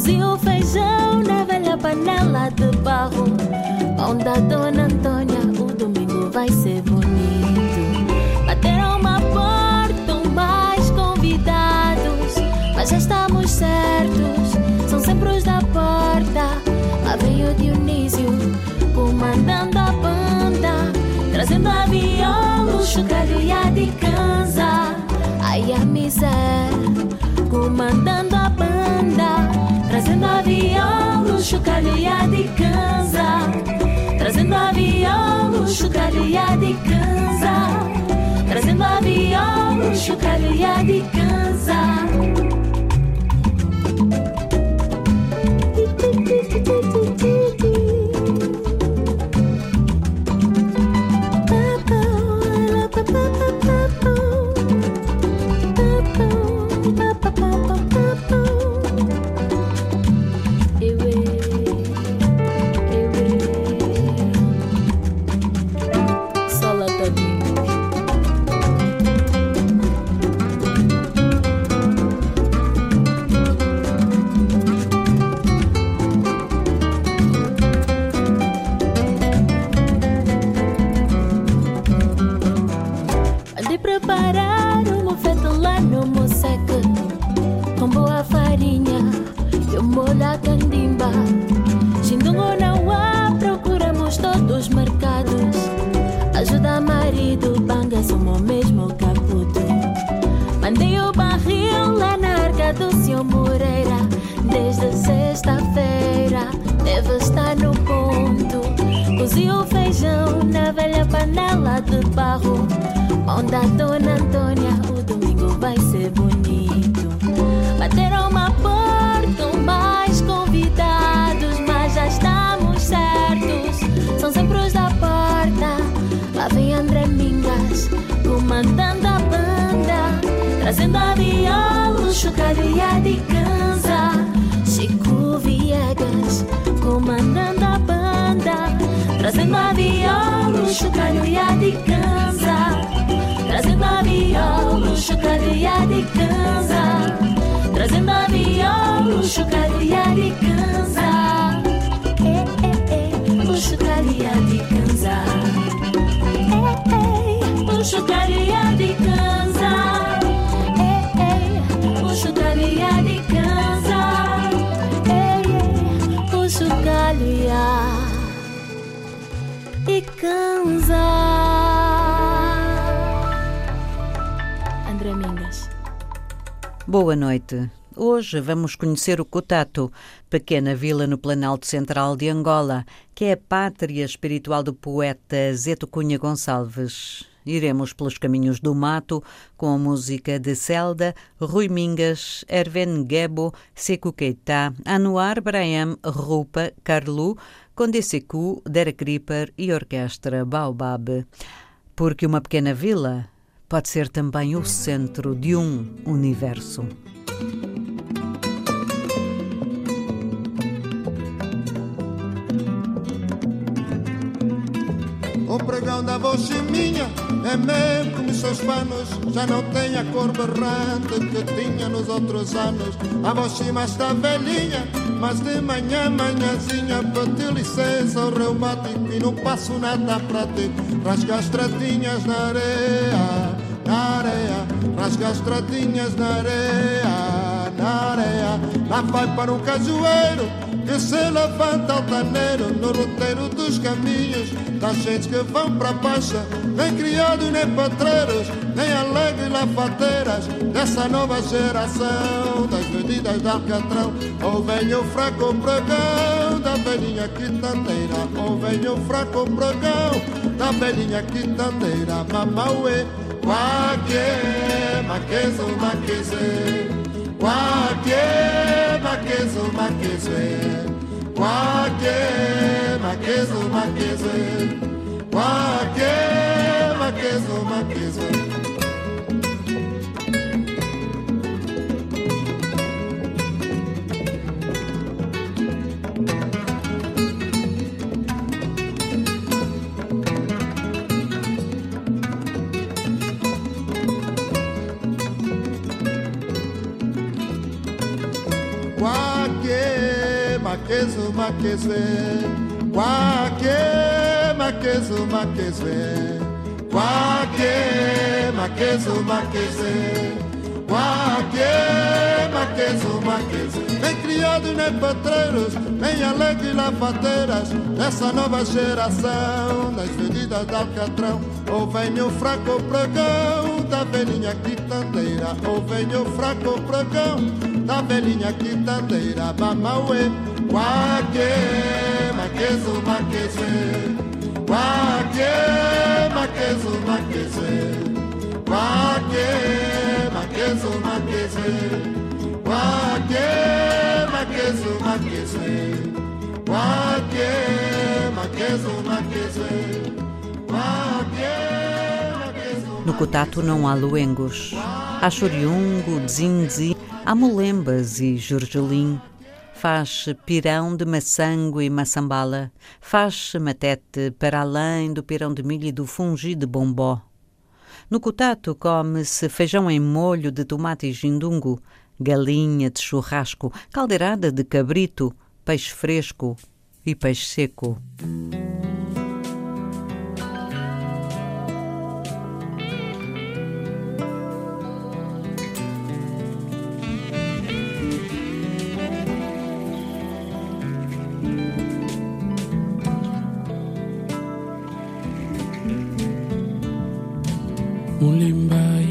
Cozi o feijão na velha panela de barro. Pão da Dona Antônia, o domingo vai ser bonito. Bateram uma porta, mais convidados. Mas já estamos certos, são sempre os da porta. Lá vem o Dionísio, comandando a banda. Trazendo a viola, chocalho e a de cansa. Ai a miséria, comandando Trazendo a viola, chocalho e a de cansa. Trazendo a viola, chocalho e a de cansa. Trazendo a viola, chocalho e a de cansa sexta-feira deve estar no ponto. Cozi o feijão na velha panela de barro. Pão da Dona Antônia, o domingo vai ser bonito. Bateram uma porta, mais convidados Mas já estamos certos, são sempre os da porta. Lá vem André Mingas, comandando a banda Trazendo a viola, o chocalho e a de cansa Viegas, comandando a banda Trazendo a viola, o chocalho e a de cansa Trazendo a viola, o chocalho e a de cansa Trazendo a viola, o chocalho e a de cansa Eh, eh, eh, o chocalho e a de cansa o chocalho e a de Boa noite. Hoje vamos conhecer o Cotato, pequena vila no Planalto Central de Angola, que é a pátria espiritual do poeta Zeto Cunha Gonçalves. Iremos pelos caminhos do mato com a música de Zelda, Rui Mingas, Erven Gebo, Sekou Keita, Anuar Braham, Rupa, Carlu, Conde Sekou, Derek Ripper e Orquestra Baobab. Porque uma pequena vila pode ser também o centro de um universo. O pregão da voz minha é mesmo me seus panos já não tem a cor berrante que tinha nos outros anos. A bochima está velhinha, mas de manhã, manhãzinha, pedi licença ao reumático e não passo nada para ti. Rasga as tratinhas na areia, na areia, rasga as tratinhas na areia, na areia. Lá vai para o cajueiro que se levanta altaneiro no roteiro dos caminhos das gente que vão para baixa, nem criados nem patreiros, nem alegres lafateiras dessa nova geração das medidas de Alcatrão. Ou vem o fraco pregão da velhinha quitandeira, ou vem o fraco pregão da velhinha quitandeira, mamauê, watie makezo makezwe watie makezo makezwe watie makezo makezwe watie makezo makezwe makezo makezwe kwake makezo makezwe kwake makezo makezwe kwake makezo makezwe nem criados nem patreiros nem alegres lavateiras dessa nova geração das medidas de alcatrão ou vem o fraco pregão da velhinha quitandeira ou vem o fraco pregão da velhinha quitandeira mamauê. Wake makezo makezwe Wake makezo makezwe Wake makezo makezwe Wake makezo makezwe Wake makezo makezwe Wake No Cotato não há luengos. Há choriungo, zinzi, há molembas e jorgelim faz pirão de maçango e maçambala, faz matete para além do pirão de milho e do fungi de bombó. No cotato come-se feijão em molho de tomate e gindungo, galinha de churrasco, caldeirada de cabrito, peixe fresco e peixe seco. Rolling by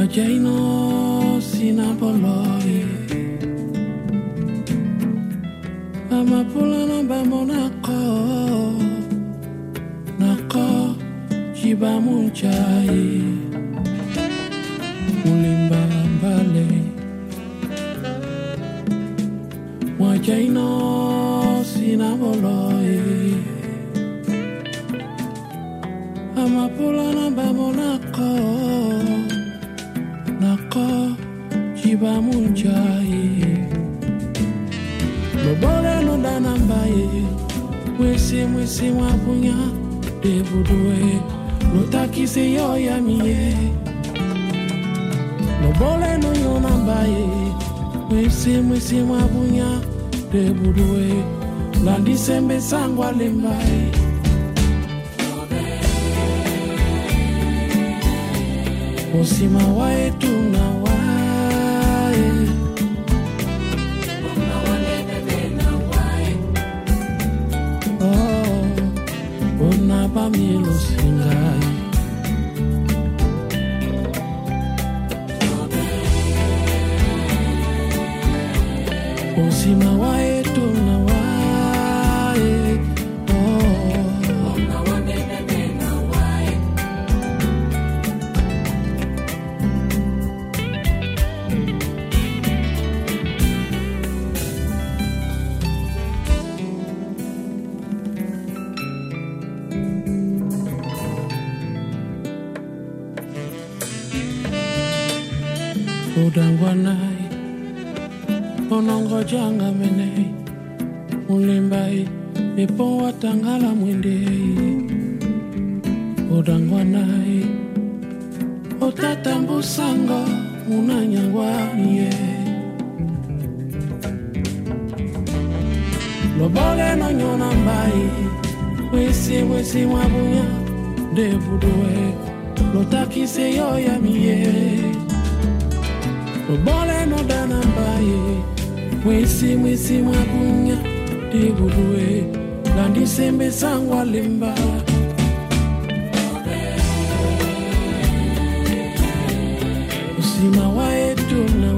Ajaino sinapolori Amapulano bamonako Nako? Jibamunchai Mulimba mbale Wajaino sinapolori mapulana babonako nako jiba munjai. Mobole no danambaye mwisi mwisi mwapunya debudue notakisi yo yamie mobole no yo nambaye mwisi mwisi mwapunya debudue landisembesangwa lembaye. mosima waetu na wae ona oh, bamilusingai mosima wae udangwanai onongojanga menei mulimbai mipo watangala mwindei udangwanai otatambusango munanyangwanie lobole nonyona mbai mwisi mwisi mwabunya devudue lotakise yo ya miyee obole no dana mbaye mwisi mwisi mwakunya dibubue landisembe sangwa limba. Usima waetu na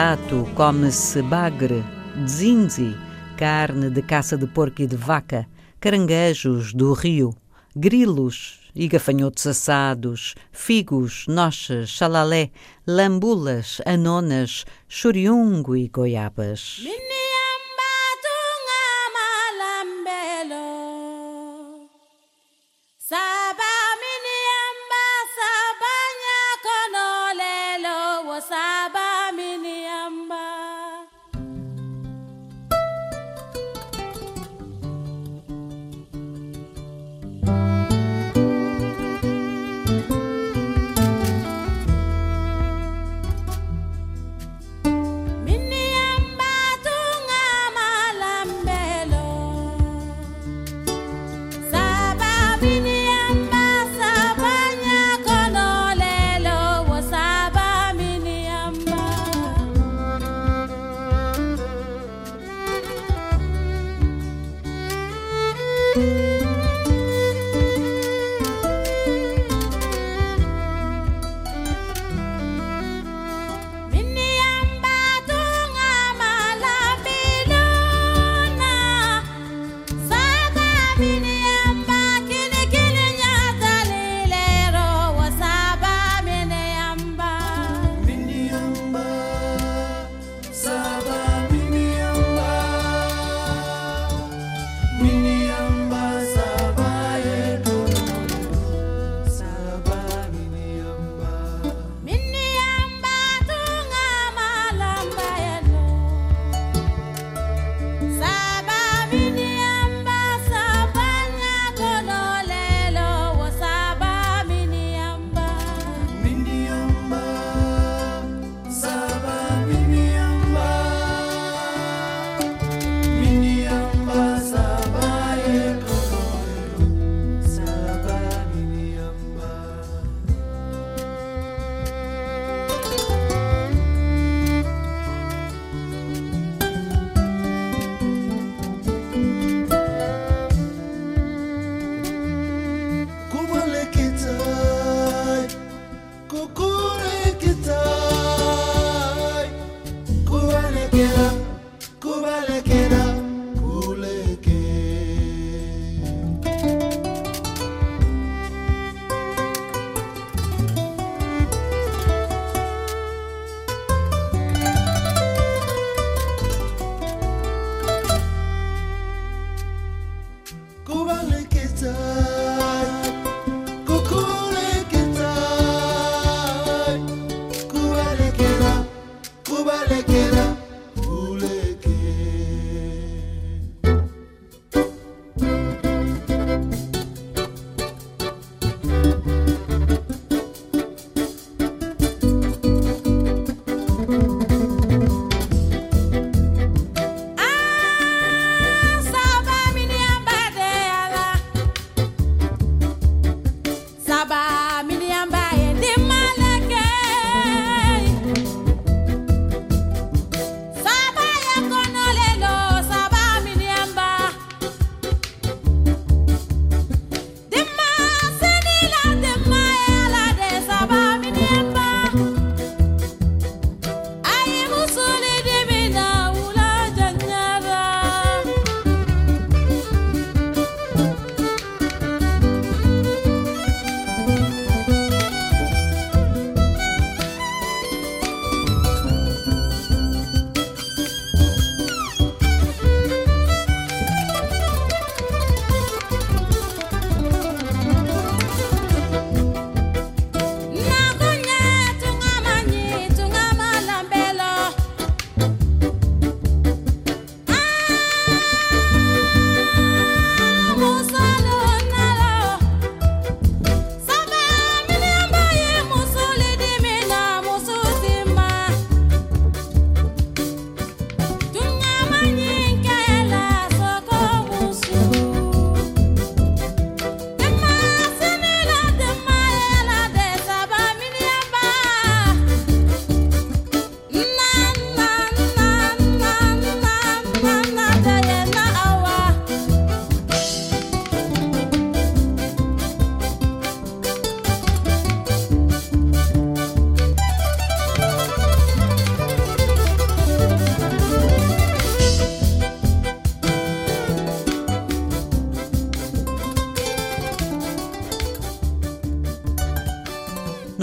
No Cotato come-se bagre, zinzi, carne de caça de porco e de vaca, caranguejos do rio, grilos e gafanhotos assados, figos, nochas, chalalé, lambulas, anonas, choriungo e goiabas. Saba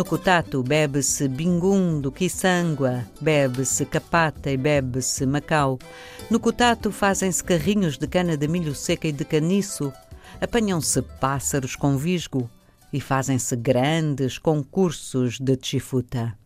Cotato bebe-se bingum do Quissangua, bebe-se capata e bebe-se macau. No Cotato fazem-se carrinhos de cana de milho seca e de caniço. Apanham-se pássaros com visgo e fazem-se grandes concursos de chifuta.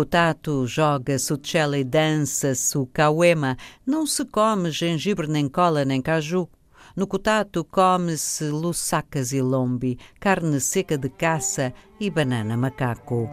Kotato joga-se o cello e dança-se o kawema. Não se come gengibre, nem cola, nem caju. No Kotato come-se lussacas e lombi, carne seca de caça e banana macaco.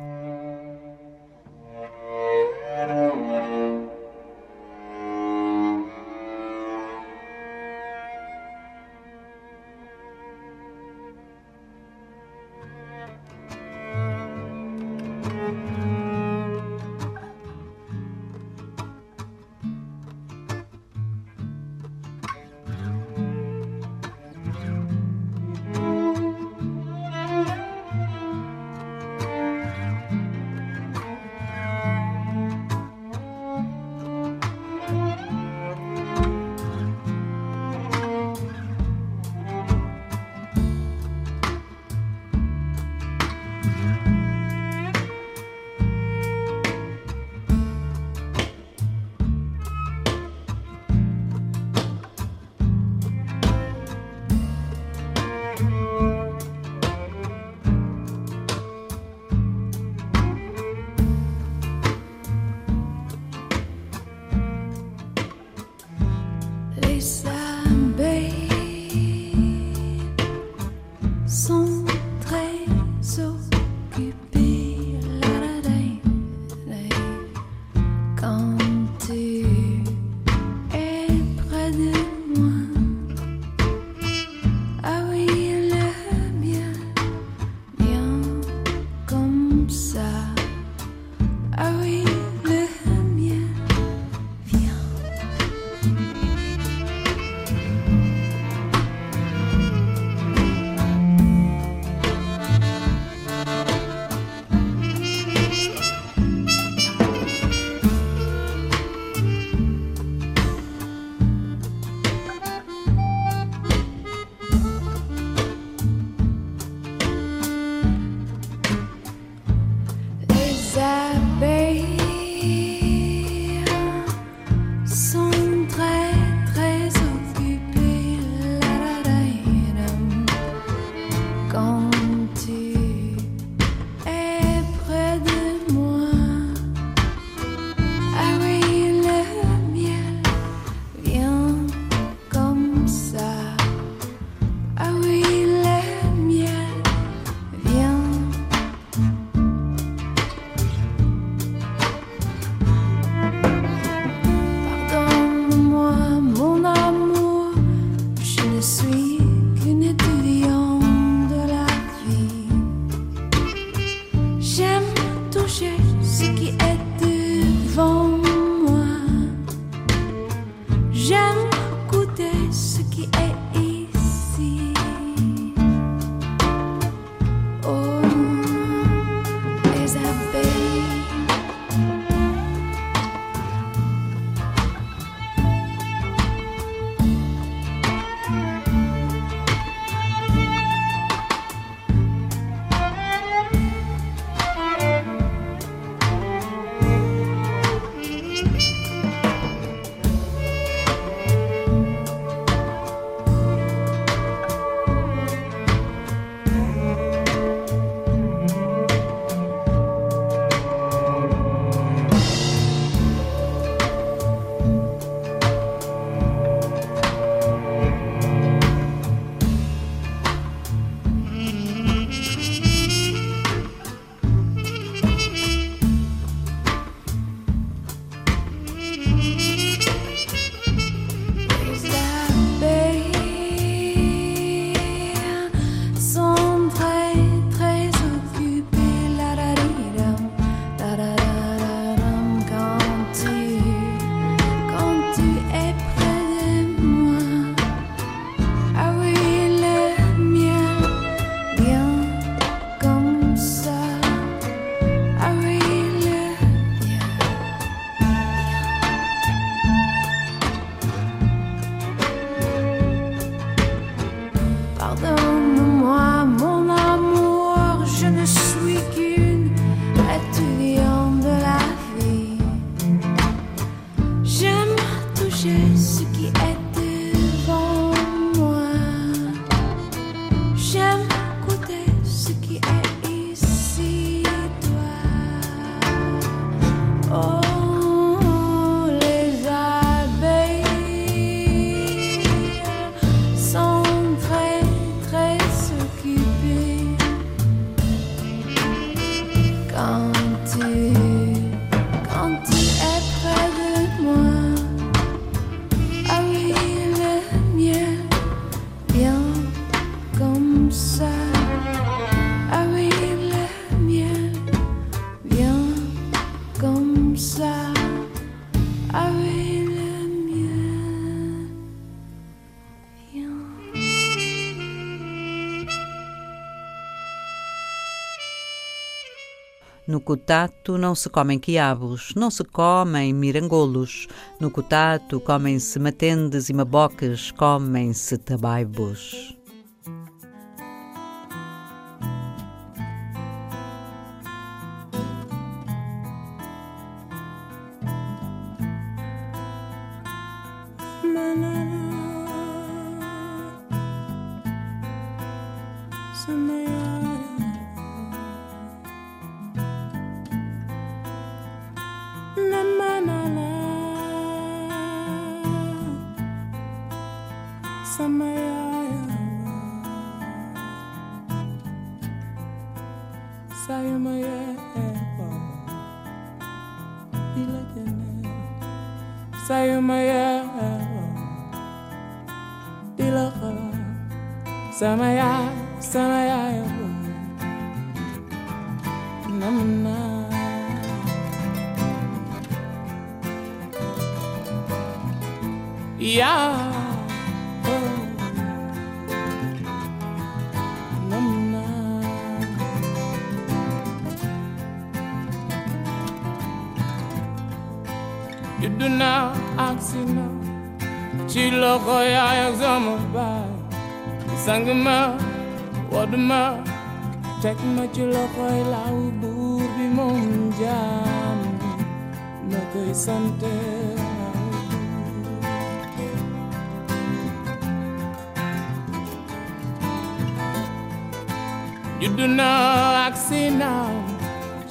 Cotato não se comem quiabos, não se comem mirangolos. No cotato comem-se matendes e maboques, comem-se tabaibos.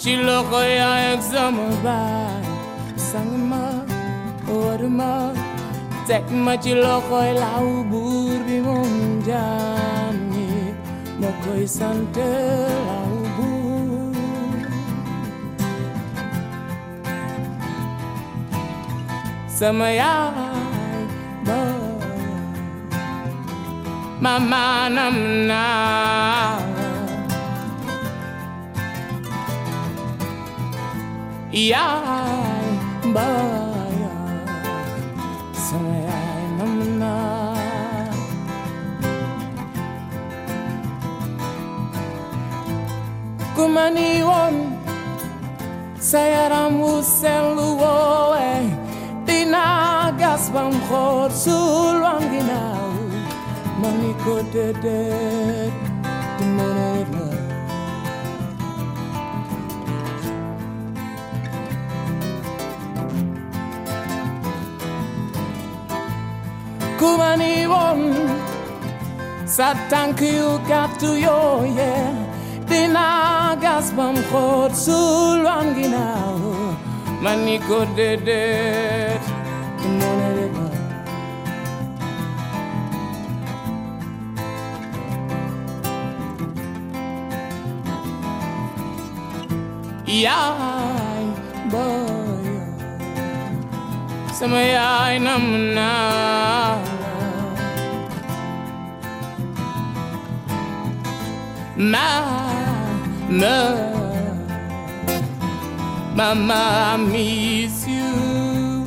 שלא רואה איך זה מובן. סנגמה, אורמה, תקמה שלא רואה לעובור במונג'מי, מוקוי סנטר לעובור. Samaya, Mama Namna. Iya, Jaj börjar som jag lämnar Gumman Ion säger om husen Luoe Dina gaspam kod Maniko dedet Dimon kumanivon satankiukatuyoye tinagas bamkot sulwan ginaw manikodedet moneleba yai boyo samayai namna My Mama, Mama, I miss you.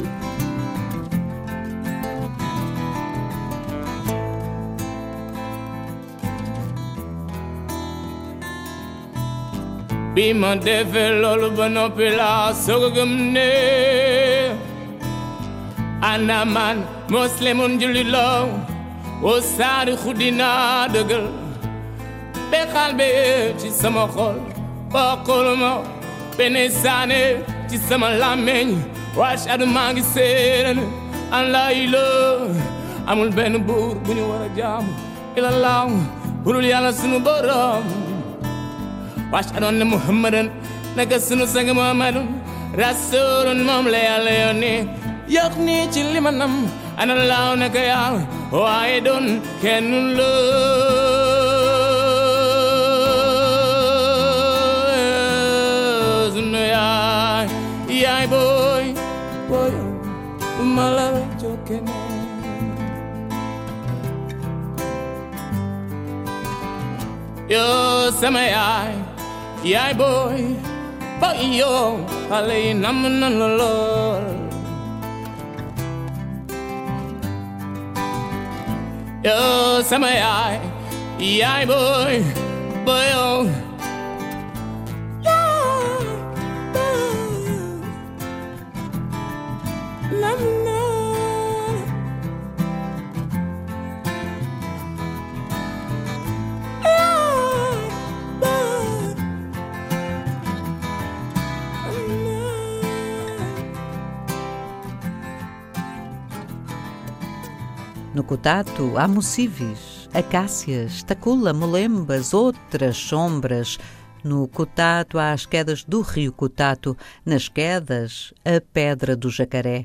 Be my devil, all of an opera, so gumne. Anaman, Muslim, unjuli low, was sad, who did not the girl. Sama xol bokkul ma benn saane ci sama làmmeñ waashadu maa ngi séeréen an laa ilaa amul benn buur bu ñu war a jaamu ila laaw burul yàlla sunu borom. Waashadu anna muhammadan naka sunu sang muhammadun. Rasulun moom la yàlla yónni yokk nii ci limanam ana laaw naka yàlla waaye doon kenn ay voy, voy un yo quemé. Yo se me ay, y ay voy, voy yo, ale y namanalolol. Yo se me ay, y ay voy, voy yo, No Cotato há mocives, acácias, tacula, molembas, outras sombras. No Cotato há as quedas do rio Cotato, nas quedas a pedra do jacaré.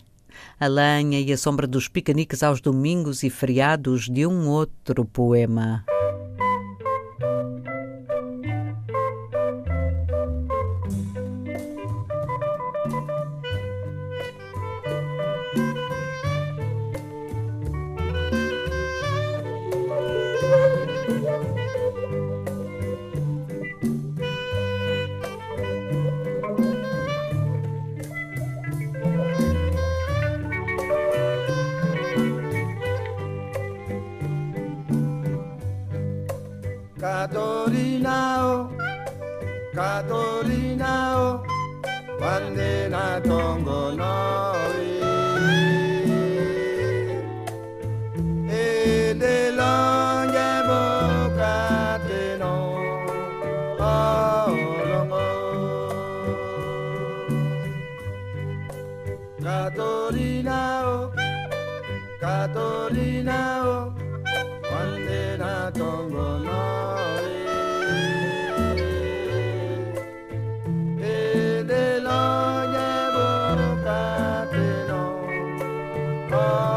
A lenha e a sombra dos piqueniques aos domingos e feriados de um outro poema. Katorina, Wandena Tongo, no. Oh.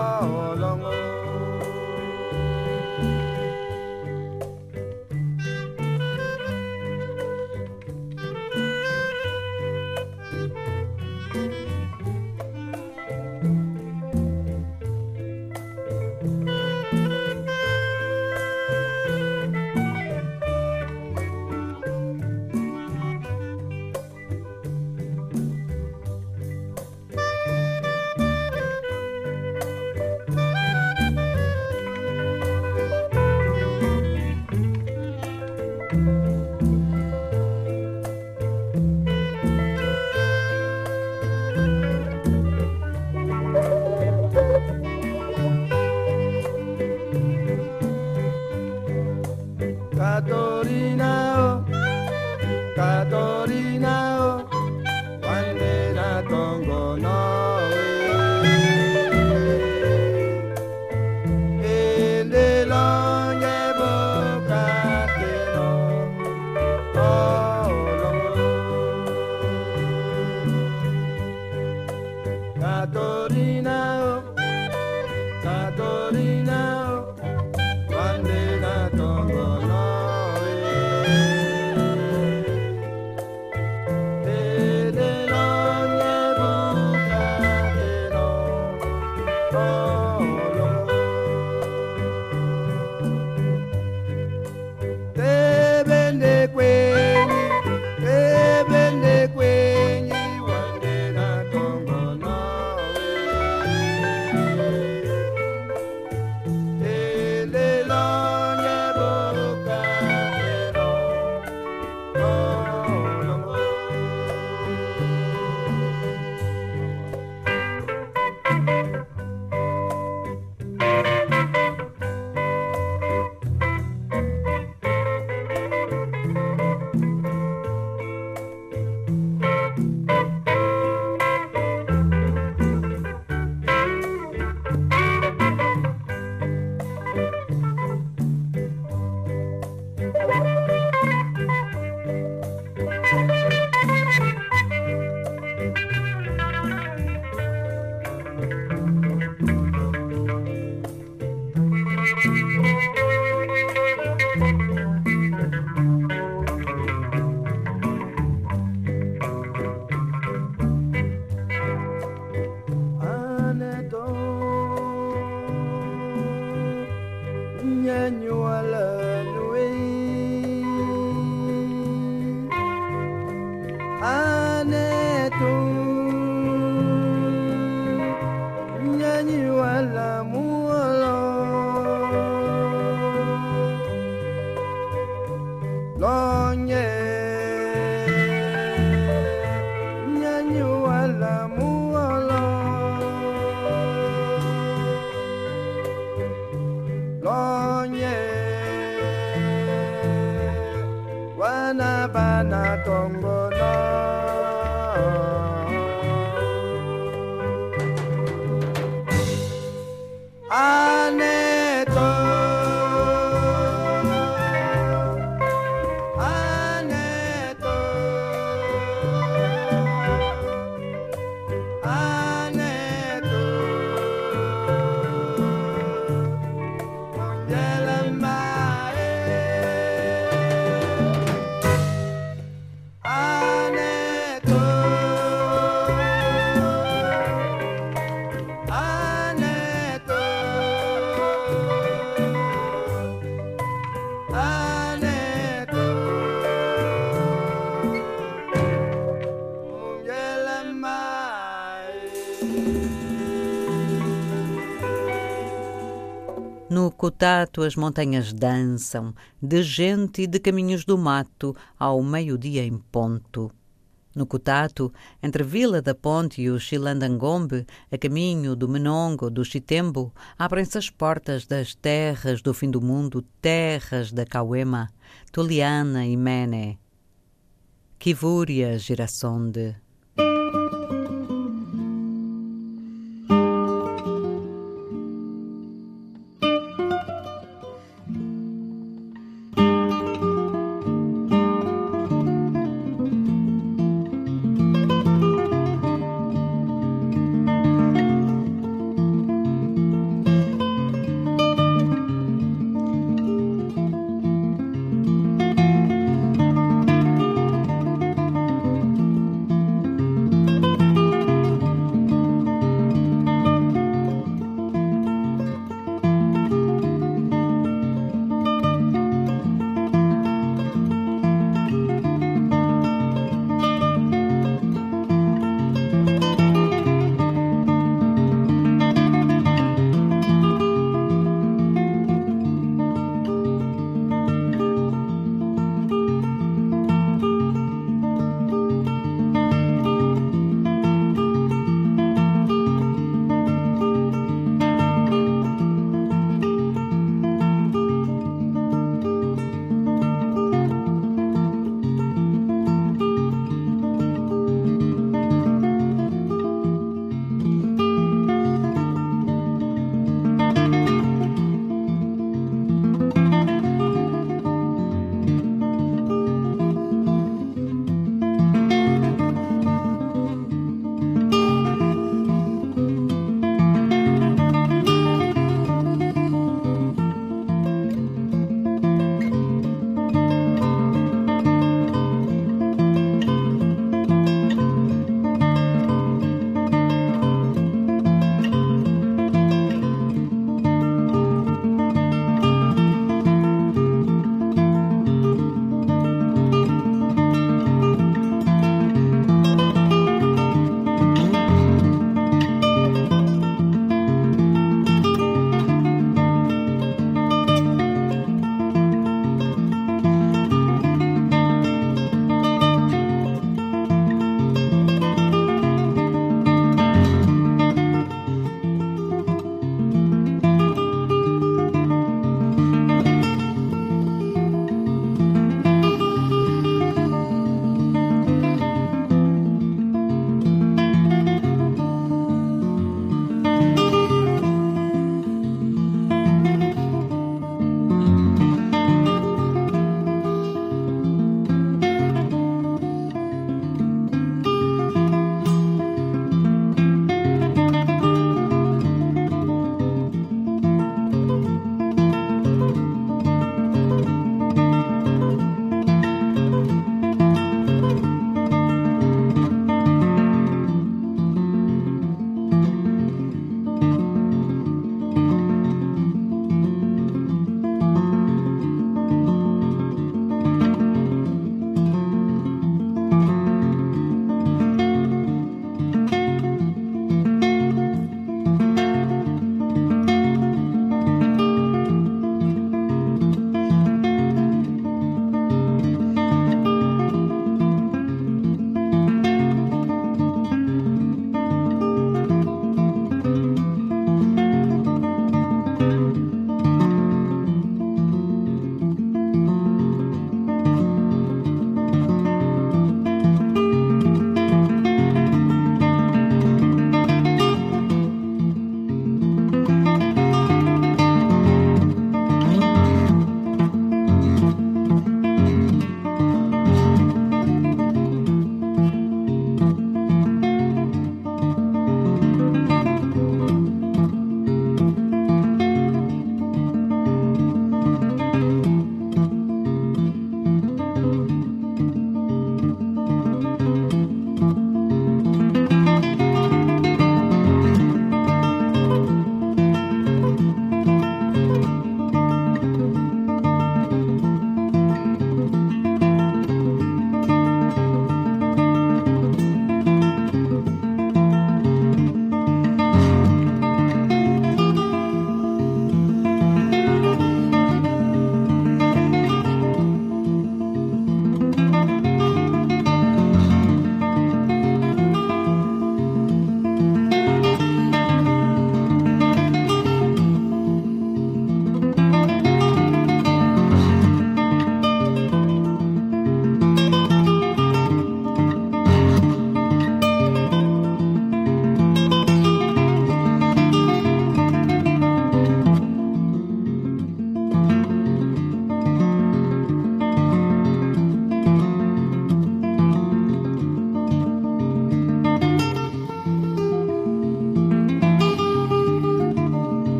tongolo Cotato as montanhas dançam, de gente e de caminhos do mato, ao meio-dia em ponto. No Cotato, entre Vila da Ponte e o Xilandangombe, a caminho do Menongo, do Chitembo, abrem-se as portas das terras do fim do mundo, terras da Cauema, Tuliana e Mene. Kivúria, Girassonde.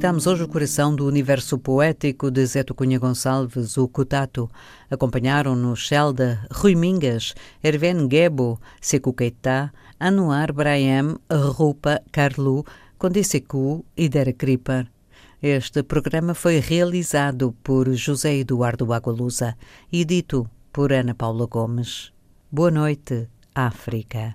Visitamos hoje o coração do universo poético de Zé Cunha Gonçalves, o Cutato. Acompanharam-nos Shelda, Rui Mingas, Herven Gebo, Sekou Keita, Anuar Brahim, Rupa Carlu, Condisecu e Dera Kriper. Este programa foi realizado por José Eduardo Agualusa e dito por Ana Paula Gomes. Boa noite, África.